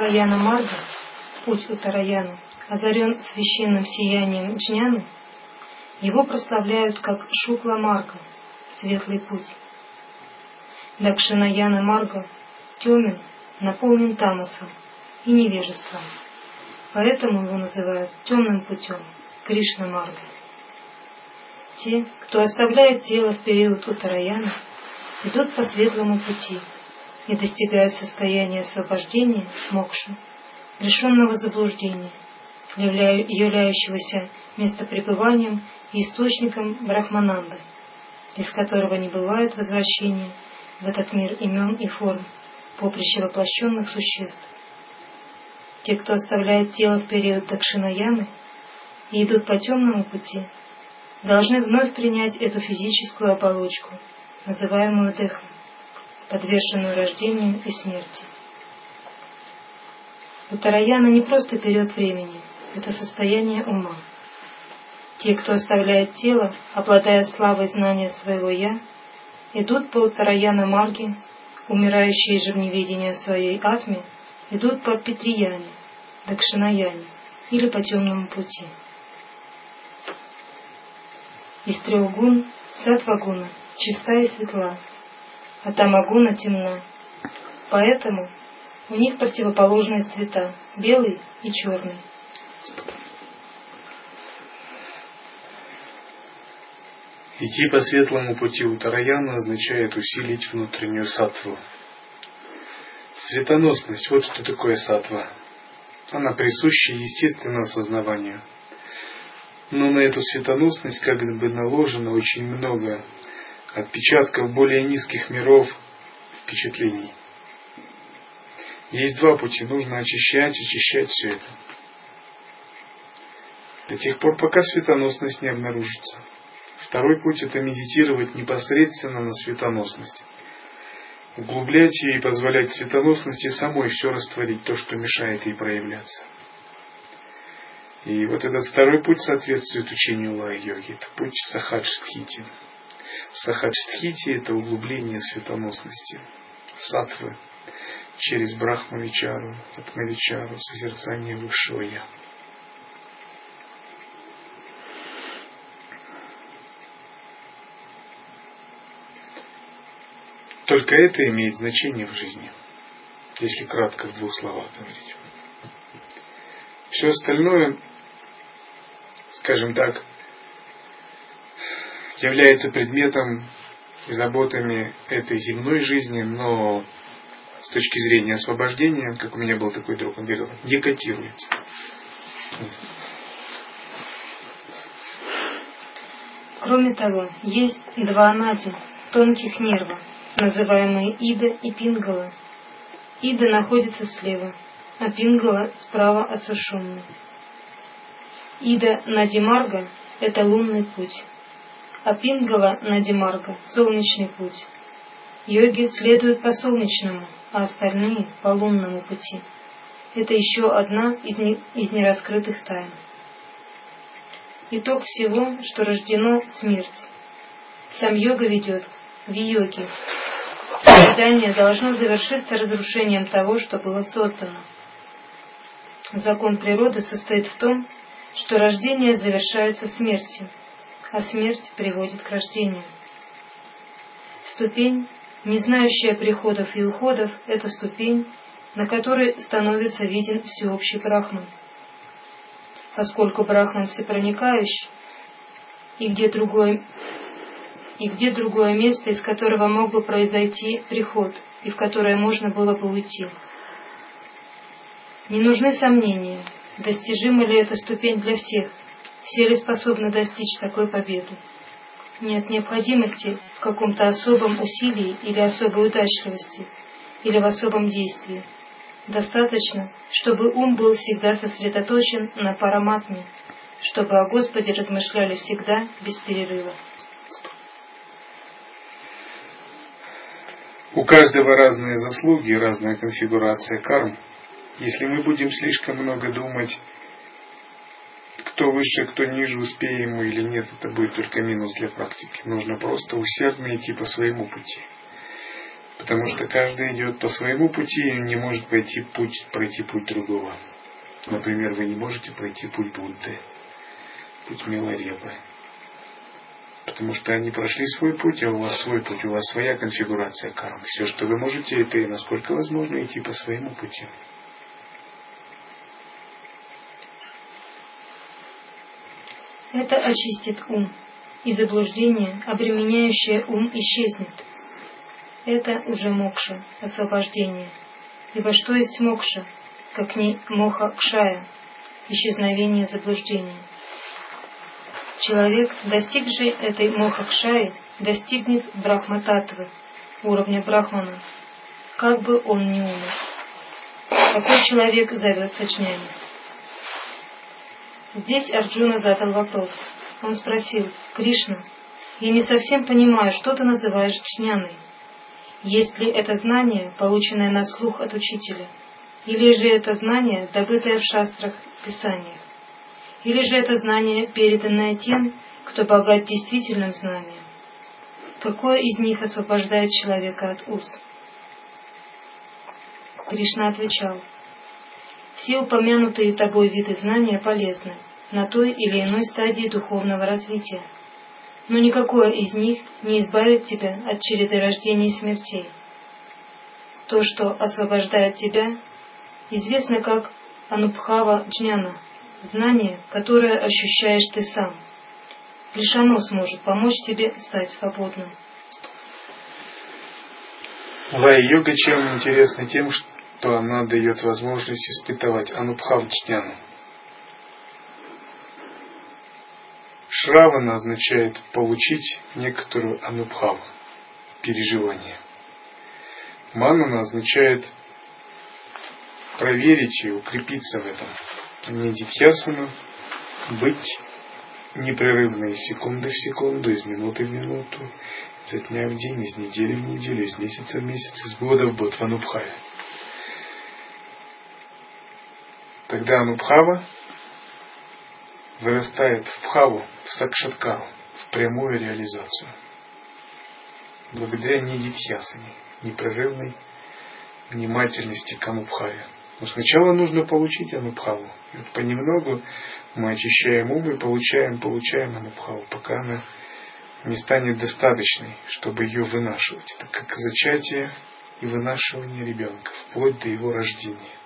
Уттараяна Марга, путь Уттараяна, озарен священным сиянием джняны, его прославляют как Шукла Марга, светлый путь. Дакшинаяна Марга темен, наполнен тамасом и невежеством. Поэтому его называют темным путем, Кришна Марга. Те, кто оставляет тело в период Уттараяна, идут по светлому пути – и достигают состояния освобождения, мокши, лишенного заблуждения, являющегося местопребыванием и источником Брахмананды, из которого не бывает возвращения в этот мир имен и форм, поприще воплощенных существ. Те, кто оставляет тело в период Дакшинаяны и идут по темному пути, должны вновь принять эту физическую оболочку, называемую Дехом подверженную рождению и смерти. Утараяна не просто период времени, это состояние ума. Те, кто оставляет тело, обладая славой знания своего «я», идут по Утараяна Марге, умирающие же в неведении своей атме, идут по Петрияне, Дакшинаяне или по темному пути. Из трех гун сатвагуна чиста и светла, а Тамагуна темна. Поэтому у них противоположные цвета – белый и черный. Идти по светлому пути у Тараяна означает усилить внутреннюю сатву. Светоносность – вот что такое сатва. Она присуща естественному осознаванию. Но на эту светоносность как бы наложено очень много отпечатков более низких миров впечатлений. Есть два пути. Нужно очищать, очищать все это. До тех пор, пока светоносность не обнаружится. Второй путь – это медитировать непосредственно на светоносность. Углублять ее и позволять светоносности самой все растворить, то, что мешает ей проявляться. И вот этот второй путь соответствует учению Лая-йоги. Это путь Сахаджстхити. Сахаджстхити – это углубление светоносности, сатвы, через Брахмавичару, Атмавичару, созерцание Высшего Я. Только это имеет значение в жизни, если кратко в двух словах говорить. Все остальное, скажем так, является предметом и заботами этой земной жизни, но с точки зрения освобождения, как у меня был такой друг, он говорил, не котируется. Кроме того, есть два нади, тонких нерва, называемые Ида и Пингала. Ида находится слева, а Пингала справа от Сушумны. Ида Надимарга – это лунный путь а Пингала Надимарга – солнечный путь. Йоги следуют по солнечному, а остальные – по лунному пути. Это еще одна из, не, из нераскрытых тайн. Итог всего, что рождено – смерть. Сам йога ведет в йоге. Создание должно завершиться разрушением того, что было создано. Закон природы состоит в том, что рождение завершается смертью – а смерть приводит к рождению. Ступень, не знающая приходов и уходов, это ступень, на которой становится виден всеобщий брахман. Поскольку брахман всепроникающий, и где другое, и где другое место, из которого мог бы произойти приход, и в которое можно было бы уйти. Не нужны сомнения, достижима ли эта ступень для всех, все ли способны достичь такой победы? Нет необходимости в каком-то особом усилии или особой удачливости, или в особом действии. Достаточно, чтобы ум был всегда сосредоточен на параматме, чтобы о Господе размышляли всегда без перерыва. У каждого разные заслуги и разная конфигурация карм. Если мы будем слишком много думать, кто выше, кто ниже, успеем мы или нет, это будет только минус для практики. Нужно просто усердно идти по своему пути. Потому что каждый идет по своему пути и не может пройти путь, пройти путь другого. Например, вы не можете пройти путь Будды, путь Миларепы. Потому что они прошли свой путь, а у вас свой путь, у вас своя конфигурация кармы. Все, что вы можете, это и насколько возможно идти по своему пути. Это очистит ум, и заблуждение, обременяющее ум, исчезнет. Это уже мокша, освобождение. Ибо что есть мокша, как не моха кшая, исчезновение заблуждения. Человек, достигший этой моха кшаи, достигнет брахмататвы, уровня брахмана, как бы он ни умер. Такой человек зовется чнями. Здесь Арджуна задал вопрос. Он спросил, Кришна, я не совсем понимаю, что ты называешь чняной. Есть ли это знание, полученное на слух от учителя? Или же это знание, добытое в шастрах, писаниях? Или же это знание, переданное тем, кто богат действительным знанием? Какое из них освобождает человека от уз? Кришна отвечал, все упомянутые тобой виды знания полезны на той или иной стадии духовного развития, но никакое из них не избавит тебя от череды рождений и смертей. То, что освобождает тебя, известно как Анубхава Джняна, знание, которое ощущаешь ты сам. Лишь оно сможет помочь тебе стать свободным. Лай-йога чем интересна тем, что то она дает возможность испытывать анубхавчняну. Шравана означает получить некоторую анубхаву, переживание. Манана означает проверить и укрепиться в этом. Нидитьясана – быть непрерывно из секунды в секунду, из минуты в минуту, из дня в день, из недели в неделю, из месяца в месяц, из года в год в Анубхаве. Тогда Анубхава вырастает в Бхаву, в Сакшаткару, в прямую реализацию. Благодаря Нидитьясане, непрерывной внимательности к Анубхаве. Но сначала нужно получить Анубхаву. И вот понемногу мы очищаем ум и получаем, получаем Анубхаву, пока она не станет достаточной, чтобы ее вынашивать. Это как зачатие и вынашивание ребенка, вплоть до его рождения.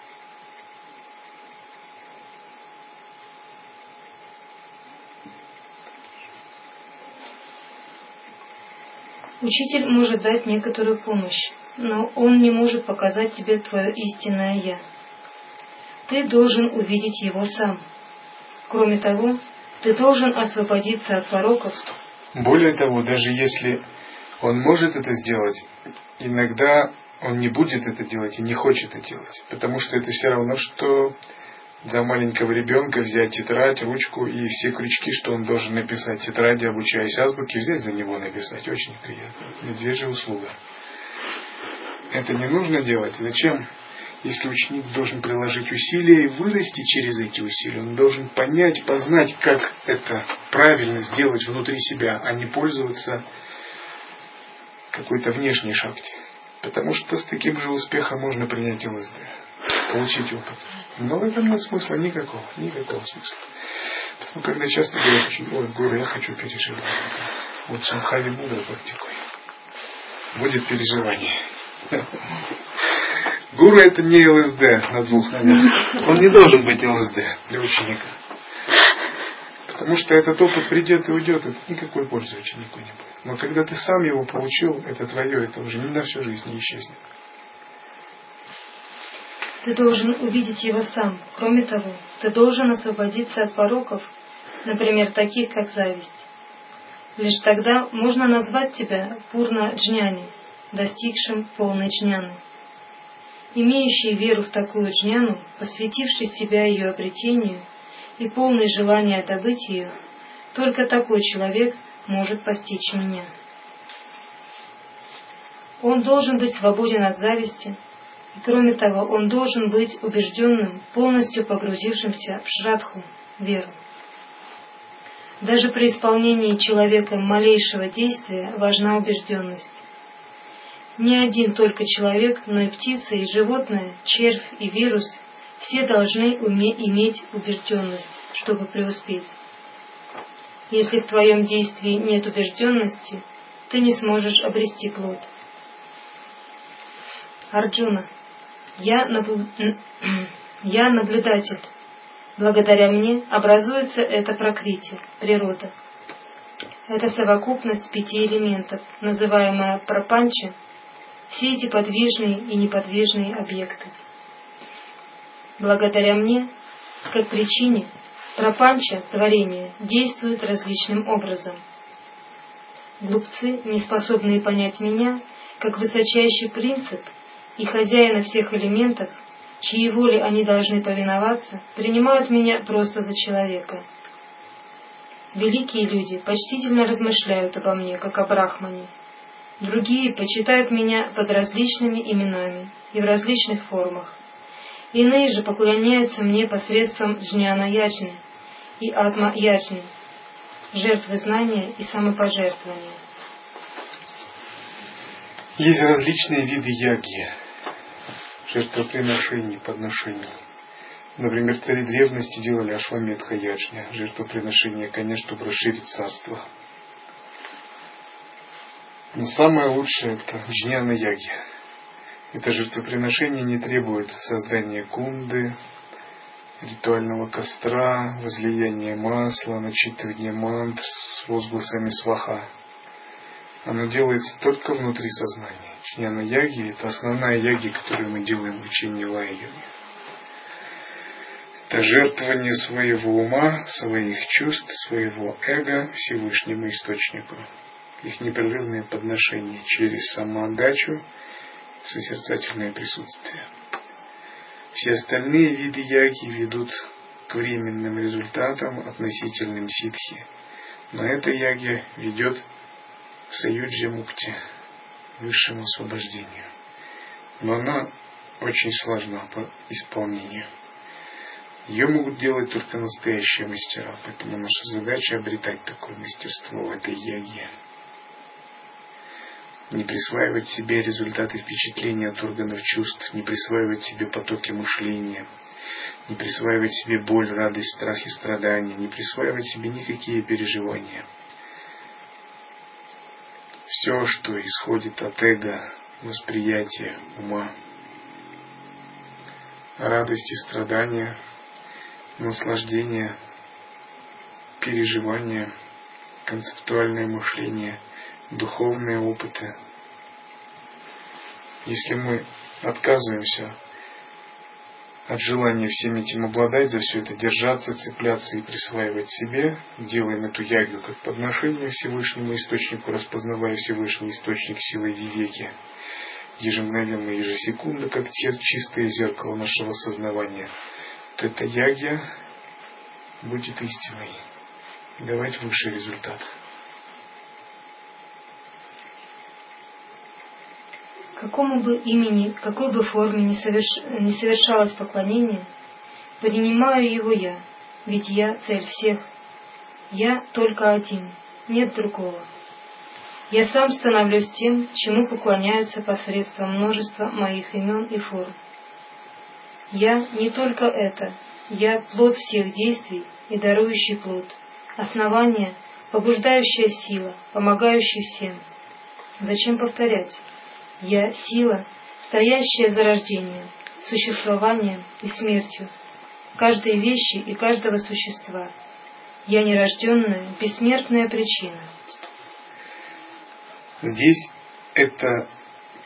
Учитель может дать некоторую помощь, но он не может показать тебе твое истинное «я». Ты должен увидеть его сам. Кроме того, ты должен освободиться от пороков. Более того, даже если он может это сделать, иногда он не будет это делать и не хочет это делать, потому что это все равно, что для маленького ребенка взять тетрадь, ручку и все крючки, что он должен написать тетради, обучаясь азбуке, взять за него написать. Очень приятно. Медвежья услуга. Это не нужно делать. Зачем? Если ученик должен приложить усилия и вырасти через эти усилия, он должен понять, познать, как это правильно сделать внутри себя, а не пользоваться какой-то внешней шахте. Потому что с таким же успехом можно принять ЛСД, получить опыт. Но в этом нет смысла никакого, никакого смысла. Поэтому, когда часто говорят, ой, горы, я хочу переживать. Вот Шамхави Будда практикуй. Будет переживание. Гуру это не ЛСД на двух ногах. Он не должен быть ЛСД для ученика. Потому что этот опыт придет и уйдет, это никакой пользы ученику не будет. Но когда ты сам его получил, это твое, это уже не на всю жизнь не исчезнет. Ты должен увидеть его сам. Кроме того, ты должен освободиться от пороков, например, таких как зависть. Лишь тогда можно назвать тебя Пурна Джняни, достигшим полной джняны. Имеющий веру в такую джняну, посвятивший себя ее обретению и полный желания добыть ее, только такой человек может постичь меня. Он должен быть свободен от зависти, кроме того, он должен быть убежденным, полностью погрузившимся в шрадху, веру. Даже при исполнении человеком малейшего действия важна убежденность. Не один только человек, но и птица, и животное, червь и вирус – все должны уметь иметь убежденность, чтобы преуспеть. Если в твоем действии нет убежденности, ты не сможешь обрести плод. Арджуна, я, наблю... я наблюдатель. Благодаря мне образуется это прокрытие, природа. Это совокупность пяти элементов, называемая пропанча, все эти подвижные и неподвижные объекты. Благодаря мне, как причине, пропанча, творение, действует различным образом. Глупцы, не способные понять меня, как высочайший принцип и хозяина всех элементов, чьей воле они должны повиноваться, принимают меня просто за человека. Великие люди почтительно размышляют обо мне, как о брахмане. Другие почитают меня под различными именами и в различных формах. Иные же поклоняются мне посредством джняна ячни и атма ячни, жертвы знания и самопожертвования. Есть различные виды яги, жертвоприношений, подношений. Например, цари древности делали ашваметха ячня, жертвоприношение коня, чтобы расширить царство. Но самое лучшее это джняна яги. Это жертвоприношение не требует создания кунды, ритуального костра, возлияния масла, начитывания мантр с возгласами сваха. Оно делается только внутри сознания. Чняна яги – это основная яги, которую мы делаем в учении лая Это жертвование своего ума, своих чувств, своего эго Всевышнему Источнику. Их непрерывное подношение через самоотдачу, созерцательное присутствие. Все остальные виды яги ведут к временным результатам относительным ситхи. Но эта яги ведет Саюджи Мукти, высшему освобождению. Но она очень сложна по исполнению. Ее могут делать только настоящие мастера, поэтому наша задача обретать такое мастерство в этой яге не присваивать себе результаты впечатления от органов чувств, не присваивать себе потоки мышления, не присваивать себе боль, радость, страх и страдания, не присваивать себе никакие переживания. Все, что исходит от эго, восприятия, ума, радость и страдания, наслаждение, переживания, концептуальное мышление – духовные опыты. Если мы отказываемся от желания всем этим обладать, за все это держаться, цепляться и присваивать себе, делаем эту ягу как подношение Всевышнему Источнику, распознавая Всевышний Источник силы Вивеки, ежемгновенно, ежесекунда, как чистое зеркало нашего сознавания, то эта ягья будет истиной. Давать высший результат. Какому бы имени, какой бы форме не, соверш... не совершалось поклонение, принимаю его я, ведь я цель всех. Я только один, нет другого. Я сам становлюсь тем, чему поклоняются посредством множества моих имен и форм. Я не только это, я плод всех действий и дарующий плод, основание, побуждающая сила, помогающий всем. Зачем повторять? Я – сила, стоящая за рождением, существованием и смертью, каждой вещи и каждого существа. Я нерожденная, бессмертная причина. Здесь эта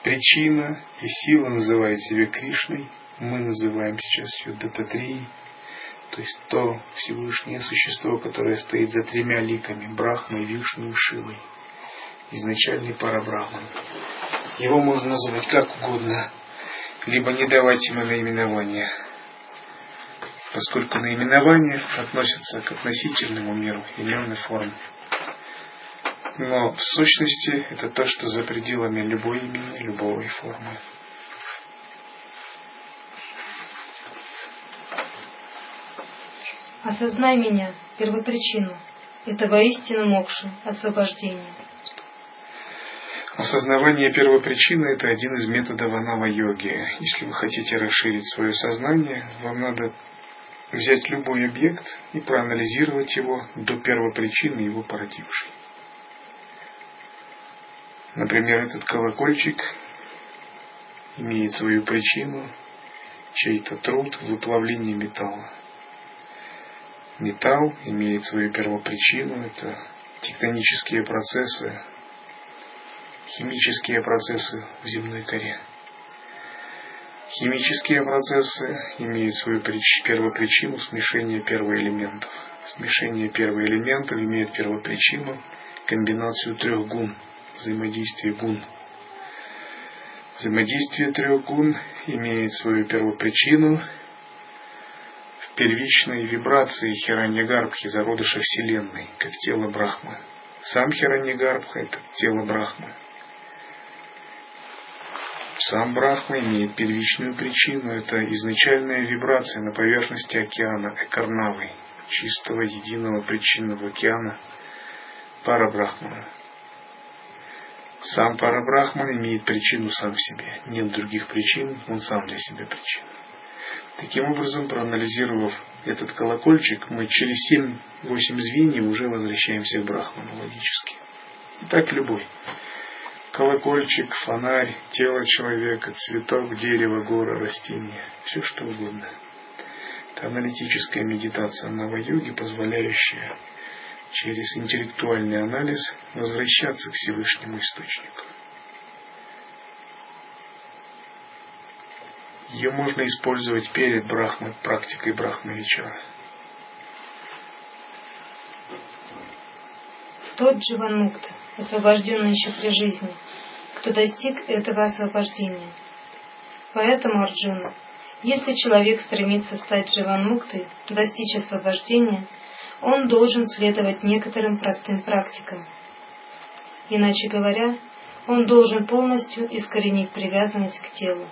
причина и сила называет себя Кришной. Мы называем сейчас ее Дататрией. То есть то Всевышнее существо, которое стоит за тремя ликами Брахмой, Вишну и Шивой. Изначальный Парабрахман. Его можно называть как угодно. либо не давать ему наименования, поскольку наименования относятся к относительному миру именной формы. Но в сущности это то, что за пределами любой имени, любой формы. Осознай меня, первопричину. Это воистину мокша, освобождение. Осознавание первопричины – это один из методов анава-йоги. Если вы хотите расширить свое сознание, вам надо взять любой объект и проанализировать его до первопричины его породившей. Например, этот колокольчик имеет свою причину, чей-то труд в выплавлении металла. Металл имеет свою первопричину, это тектонические процессы, химические процессы в земной коре. Химические процессы имеют свою первопричину смешение первоэлементов. Смешение первоэлементов имеет первопричину комбинацию трех гун, взаимодействие гун. Взаимодействие трех гун имеет свою первопричину в первичной вибрации Хираньягарбхи, зародыша Вселенной, как тело Брахмы. Сам Хираньягарбха – это тело Брахмы. Сам Брахма имеет первичную причину. Это изначальная вибрация на поверхности океана Экарнавы, чистого единого причинного океана Парабрахмана. Сам Парабрахман имеет причину сам в себе. Нет других причин, он сам для себя причина. Таким образом, проанализировав этот колокольчик, мы через 7-8 звеньев уже возвращаемся к Брахману логически. И так любой колокольчик, фонарь, тело человека, цветок, дерево, гора, растение, все что угодно. Это аналитическая медитация Нава-йоги, позволяющая через интеллектуальный анализ возвращаться к Всевышнему Источнику. Ее можно использовать перед брахмой, практикой брахмавичара. Тот Дживанмукта, освобожденный еще при жизни, кто достиг этого освобождения. Поэтому, Арджуна, если человек стремится стать Дживанмуктой, достичь освобождения, он должен следовать некоторым простым практикам. Иначе говоря, он должен полностью искоренить привязанность к телу.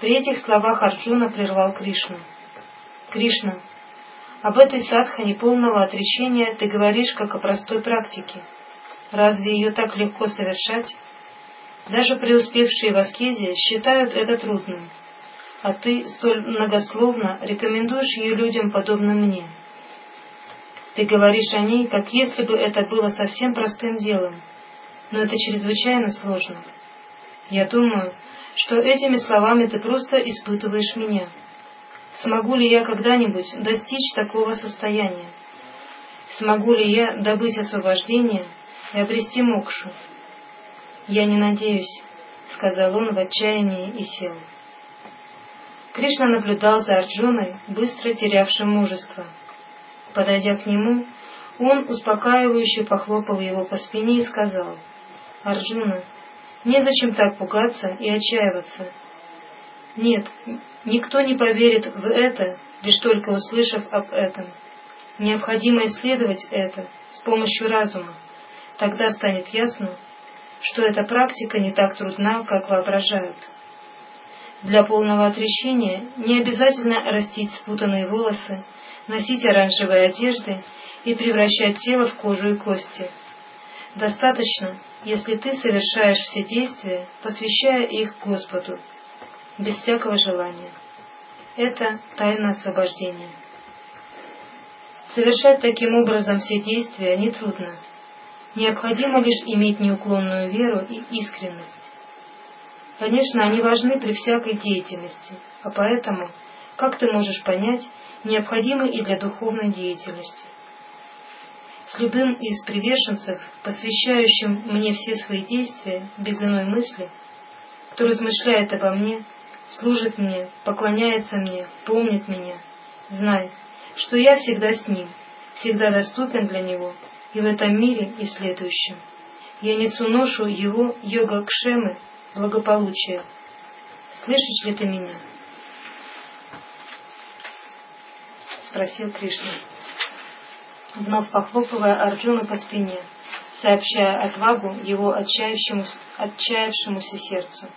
При этих словах Арджуна прервал Кришну. Кришна, об этой садхане полного отречения ты говоришь как о простой практике. Разве ее так легко совершать? Даже преуспевшие в аскезе считают это трудным, а ты столь многословно рекомендуешь ее людям, подобным мне. Ты говоришь о ней, как если бы это было совсем простым делом, но это чрезвычайно сложно. Я думаю, что этими словами ты просто испытываешь меня. Смогу ли я когда-нибудь достичь такого состояния? Смогу ли я добыть освобождение и обрести мокшу? Я не надеюсь, сказал он в отчаянии и сел. Кришна наблюдал за Арджуной, быстро терявшим мужество. Подойдя к нему, он успокаивающе похлопал его по спине и сказал, «Арджуна, незачем так пугаться и отчаиваться. Нет, никто не поверит в это, лишь только услышав об этом. Необходимо исследовать это с помощью разума. Тогда станет ясно, что эта практика не так трудна, как воображают. Для полного отречения не обязательно растить спутанные волосы, носить оранжевые одежды и превращать тело в кожу и кости. Достаточно, если ты совершаешь все действия, посвящая их Господу, без всякого желания. Это тайна освобождения. Совершать таким образом все действия нетрудно. Необходимо лишь иметь неуклонную веру и искренность. Конечно, они важны при всякой деятельности, а поэтому, как ты можешь понять, необходимы и для духовной деятельности. С любым из приверженцев, посвящающим мне все свои действия без иной мысли, кто размышляет обо мне, служит мне, поклоняется мне, помнит меня, знай, что я всегда с ним, всегда доступен для него и в этом мире, и в следующем. Я несу ношу его йога-кшемы, благополучия, Слышишь ли ты меня? Спросил Кришна, вновь похлопывая Арджуну по спине, сообщая отвагу его отчаявшемуся, отчаявшемуся сердцу.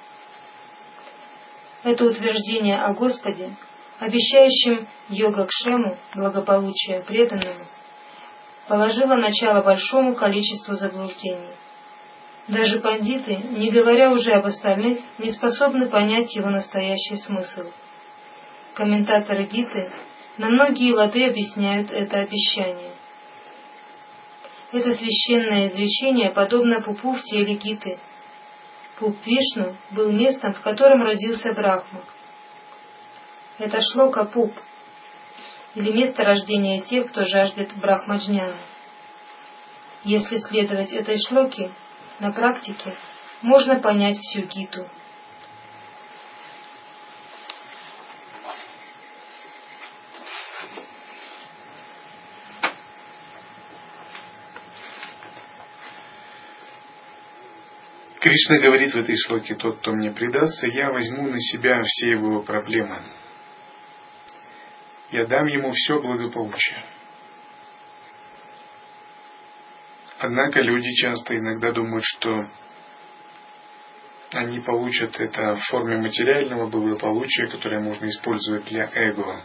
Это утверждение о Господе, обещающем йога Кшему, благополучие преданному, положило начало большому количеству заблуждений. Даже пандиты, не говоря уже об остальных, не способны понять его настоящий смысл. Комментаторы Гиты на многие лады объясняют это обещание. Это священное изречение подобно пупу в теле Гиты. Пуп Вишну был местом, в котором родился Брахма. Это шлока Пуп, или место рождения тех, кто жаждет Брахмаджняна. Если следовать этой шлоке, на практике можно понять всю Гиту. Кришна говорит в этой шлоке, тот, кто мне предастся, я возьму на себя все его проблемы. Я дам ему все благополучие. Однако люди часто иногда думают, что они получат это в форме материального благополучия, которое можно использовать для эго.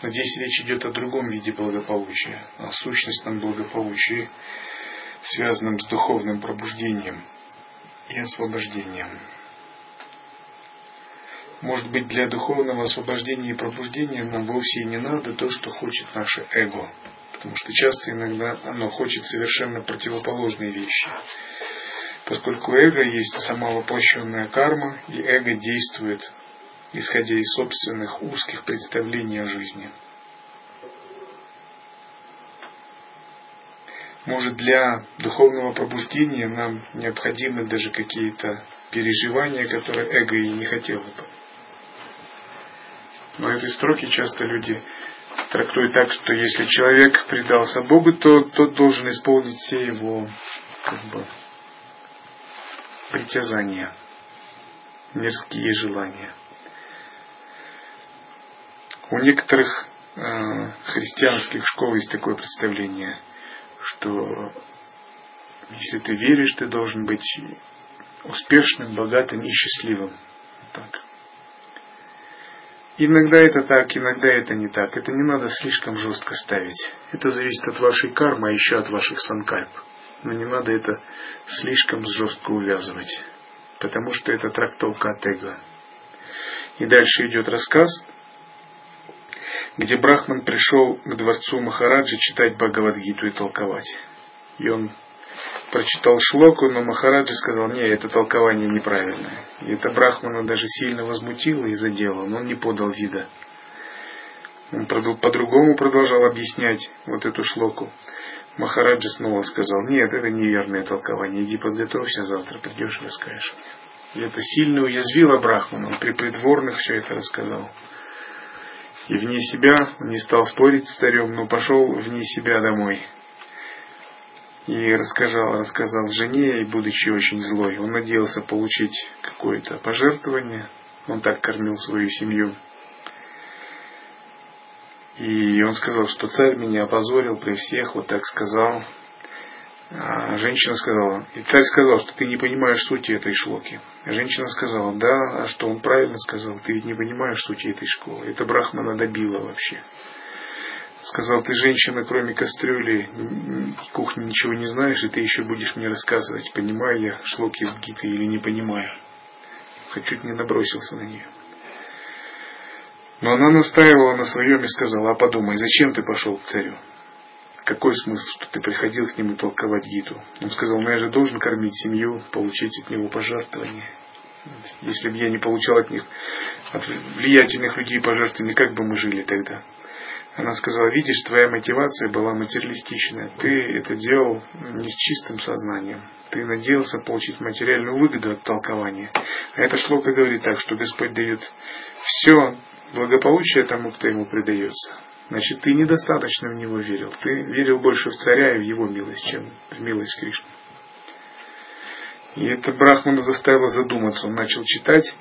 Но здесь речь идет о другом виде благополучия, о сущностном благополучии, связанном с духовным пробуждением и освобождением. Может быть, для духовного освобождения и пробуждения нам вовсе и не надо то, что хочет наше эго – потому что часто иногда оно хочет совершенно противоположные вещи. Поскольку эго есть сама воплощенная карма, и эго действует, исходя из собственных узких представлений о жизни. Может, для духовного пробуждения нам необходимы даже какие-то переживания, которые эго и не хотело бы. Но эти строки часто люди трактует так, что если человек предался Богу, то тот должен исполнить все его как бы, притязания, мирские желания. У некоторых э, христианских школ есть такое представление, что если ты веришь, ты должен быть успешным, богатым и счастливым. Так. Иногда это так, иногда это не так. Это не надо слишком жестко ставить. Это зависит от вашей кармы, а еще от ваших санкальп. Но не надо это слишком жестко увязывать. Потому что это трактовка от эго. И дальше идет рассказ, где Брахман пришел к дворцу Махараджи читать Бхагавадгиту и толковать. И он прочитал шлоку, но Махараджи сказал, не, это толкование неправильное. И это Брахмана даже сильно возмутило и задело, но он не подал вида. Он по-другому продолжал объяснять вот эту шлоку. Махараджи снова сказал, нет, это неверное толкование, иди подготовься, завтра придешь и расскажешь. И это сильно уязвило Брахмана, он при придворных все это рассказал. И вне себя, он не стал спорить с царем, но пошел вне себя домой и рассказал, рассказал жене, и будучи очень злой, он надеялся получить какое-то пожертвование, он так кормил свою семью. И он сказал, что царь меня опозорил при всех, вот так сказал. А женщина сказала, и царь сказал, что ты не понимаешь сути этой шлоки. женщина сказала, да, а что он правильно сказал, ты ведь не понимаешь сути этой школы. Это Брахмана добило вообще. Сказал, ты женщина, кроме кастрюли, кухни ничего не знаешь, и ты еще будешь мне рассказывать, понимаю я шлоки из Гиты или не понимаю. Хоть чуть не набросился на нее. Но она настаивала на своем и сказала, а подумай, зачем ты пошел к царю? Какой смысл, что ты приходил к нему толковать Гиту? Он сказал, ну я же должен кормить семью, получить от него пожертвования. Если бы я не получал от них, от влиятельных людей пожертвования, как бы мы жили тогда? Она сказала, видишь, твоя мотивация была материалистичная. Ты это делал не с чистым сознанием. Ты надеялся получить материальную выгоду от толкования. А это шлока говорит так, что Господь дает все благополучие тому, кто ему предается. Значит, ты недостаточно в него верил. Ты верил больше в царя и в его милость, чем в милость Кришны. И это Брахмана заставило задуматься. Он начал читать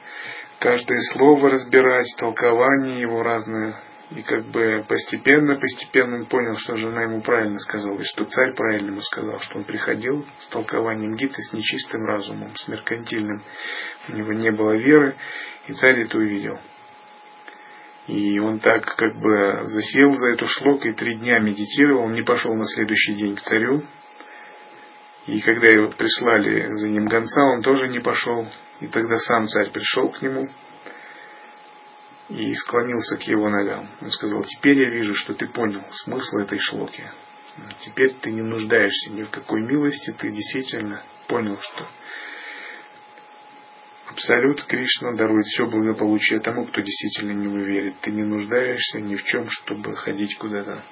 каждое слово разбирать, толкование его разное. И как бы постепенно, постепенно он понял, что жена ему правильно сказала, и что царь правильно ему сказал, что он приходил с толкованием Гиты с нечистым разумом, с меркантильным. У него не было веры, и царь это увидел. И он так как бы засел за эту шлок и три дня медитировал, он не пошел на следующий день к царю. И когда его прислали за ним гонца, он тоже не пошел. И тогда сам царь пришел к нему и склонился к его ногам. Он сказал, теперь я вижу, что ты понял смысл этой шлоки. Теперь ты не нуждаешься ни в какой милости, ты действительно понял, что Абсолют Кришна дарует все благополучие тому, кто действительно не него. Ты не нуждаешься ни в чем, чтобы ходить куда-то